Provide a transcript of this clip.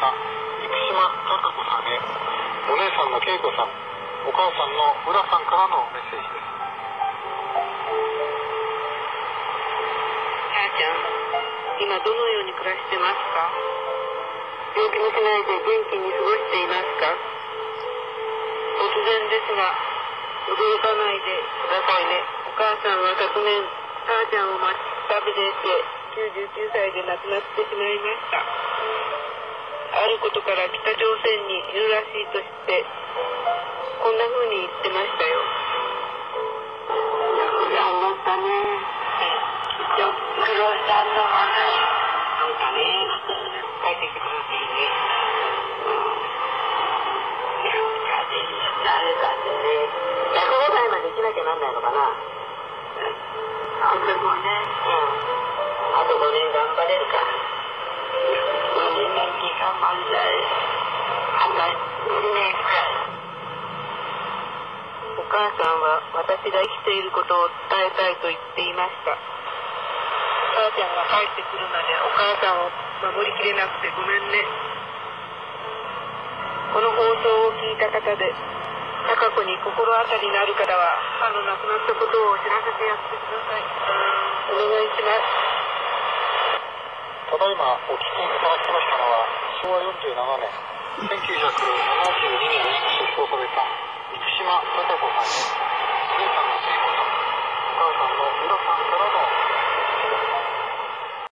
した生島孝子さんへお姉さんの恵子さんお母さんの浦さんからのメッセージです。母ちゃん今どのように暮らしてますか？病気もしないで元気に過ごしていますか？突然ですが驚かないでくださいね。お母さんは昨年母ちゃんを待旅でして99歳で亡くなってしまいましたあることから北朝鮮にいるらしいとしてこんな風に言ってましたよ頑張ったね。きっと苦労したんだわね。なんかね、帰ってきてくださいね。うん。いや、誰かってね、105歳まで生きなきゃなんないのかな。あと5年。うん。あと5年頑張れるか。5年元気頑張りたい。あと2年くらい。お母さんは私が生きていることを伝えたいと言っていました母ちゃんが帰ってくるまでお母さんを守りきれなくてごめんねこの放送を聞いた方で高子に心当たりのある方は母の亡くなったことを知らせてやってくださいお願いしますただいまお聞きいただきました昭和47年1972年